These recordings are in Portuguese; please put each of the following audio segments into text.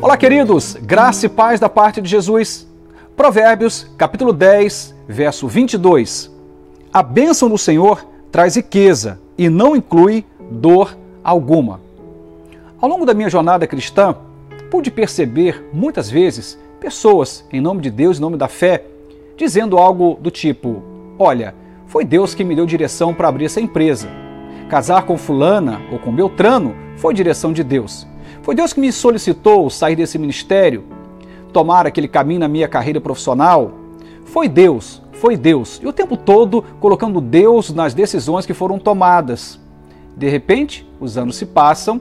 Olá, queridos, graça e paz da parte de Jesus. Provérbios, capítulo 10, verso 22. A bênção do Senhor traz riqueza e não inclui dor alguma. Ao longo da minha jornada cristã, pude perceber muitas vezes pessoas, em nome de Deus, em nome da fé, dizendo algo do tipo: Olha, foi Deus que me deu direção para abrir essa empresa. Casar com Fulana ou com Beltrano foi direção de Deus. Foi Deus que me solicitou sair desse ministério, tomar aquele caminho na minha carreira profissional. Foi Deus, foi Deus. E o tempo todo colocando Deus nas decisões que foram tomadas. De repente, os anos se passam,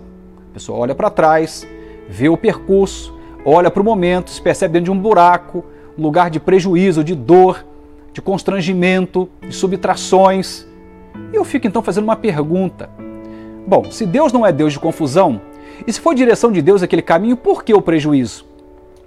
a pessoa olha para trás, vê o percurso, olha para o momento, se percebe dentro de um buraco, um lugar de prejuízo, de dor, de constrangimento, de subtrações. E eu fico então fazendo uma pergunta. Bom, se Deus não é Deus de confusão, e se for direção de Deus aquele caminho, por que o prejuízo?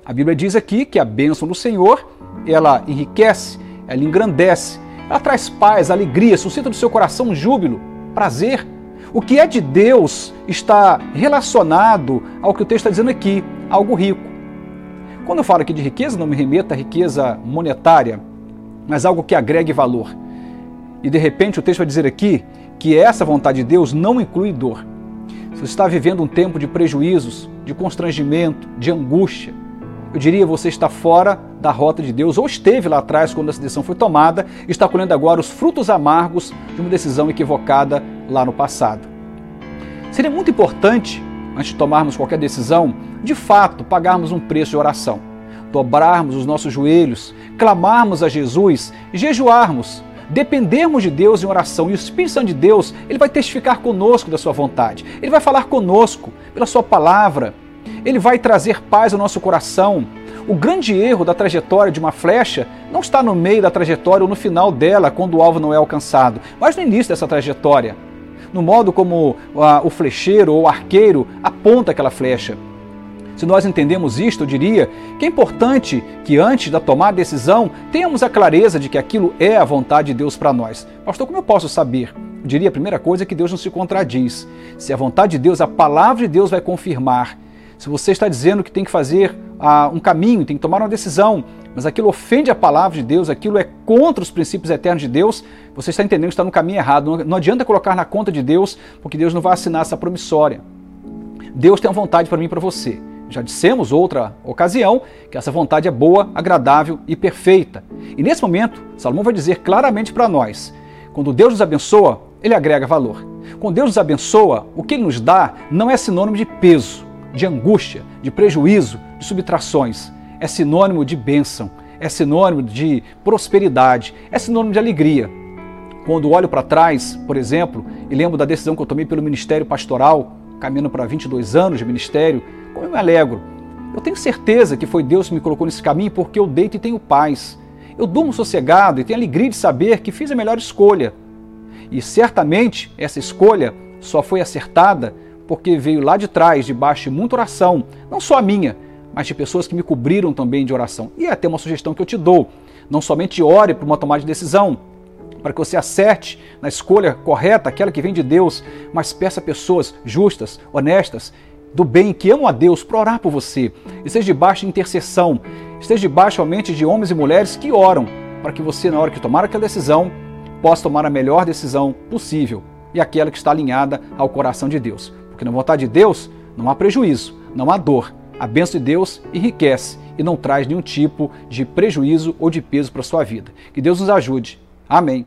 A Bíblia diz aqui que a bênção do Senhor, ela enriquece, ela engrandece, ela traz paz, alegria, suscita no seu coração júbilo, prazer. O que é de Deus está relacionado ao que o texto está dizendo aqui, algo rico. Quando eu falo aqui de riqueza, não me remeta à riqueza monetária, mas algo que agregue valor. E de repente o texto vai dizer aqui que essa vontade de Deus não inclui dor. Você está vivendo um tempo de prejuízos, de constrangimento, de angústia, eu diria você está fora da rota de Deus, ou esteve lá atrás quando essa decisão foi tomada, e está colhendo agora os frutos amargos de uma decisão equivocada lá no passado. Seria muito importante, antes de tomarmos qualquer decisão, de fato pagarmos um preço de oração, dobrarmos os nossos joelhos, clamarmos a Jesus, jejuarmos dependermos de Deus em oração e o Espírito Santo de Deus, ele vai testificar conosco da sua vontade. Ele vai falar conosco pela sua palavra. Ele vai trazer paz ao nosso coração. O grande erro da trajetória de uma flecha não está no meio da trajetória ou no final dela, quando o alvo não é alcançado, mas no início dessa trajetória. No modo como o flecheiro ou o arqueiro aponta aquela flecha. Se nós entendemos isto, eu diria que é importante que antes da tomada de decisão tenhamos a clareza de que aquilo é a vontade de Deus para nós. Pastor, como eu posso saber? Eu diria a primeira coisa é que Deus não se contradiz. Se a vontade de Deus, a palavra de Deus vai confirmar. Se você está dizendo que tem que fazer uh, um caminho, tem que tomar uma decisão, mas aquilo ofende a palavra de Deus, aquilo é contra os princípios eternos de Deus, você está entendendo que está no caminho errado. Não, não adianta colocar na conta de Deus, porque Deus não vai assinar essa promissória. Deus tem uma vontade para mim e para você. Já dissemos outra ocasião que essa vontade é boa, agradável e perfeita. E nesse momento, Salomão vai dizer claramente para nós: quando Deus nos abençoa, ele agrega valor. Quando Deus nos abençoa, o que ele nos dá não é sinônimo de peso, de angústia, de prejuízo, de subtrações. É sinônimo de bênção, é sinônimo de prosperidade, é sinônimo de alegria. Quando olho para trás, por exemplo, e lembro da decisão que eu tomei pelo ministério pastoral, caminhando para 22 anos de ministério, como eu me alegro. Eu tenho certeza que foi Deus que me colocou nesse caminho porque eu deito e tenho paz. Eu durmo sossegado e tenho alegria de saber que fiz a melhor escolha. E certamente essa escolha só foi acertada porque veio lá de trás, debaixo de muita oração, não só a minha, mas de pessoas que me cobriram também de oração. E é até uma sugestão que eu te dou. Não somente ore para uma tomada de decisão, para que você acerte na escolha correta, aquela que vem de Deus, mas peça pessoas justas, honestas, do bem, que amam a Deus, para orar por você. Esteja debaixo de intercessão, esteja debaixo realmente de homens e mulheres que oram, para que você, na hora que tomar aquela decisão, possa tomar a melhor decisão possível e aquela que está alinhada ao coração de Deus. Porque na vontade de Deus não há prejuízo, não há dor. A bênção de Deus enriquece e não traz nenhum tipo de prejuízo ou de peso para a sua vida. Que Deus nos ajude. Amém.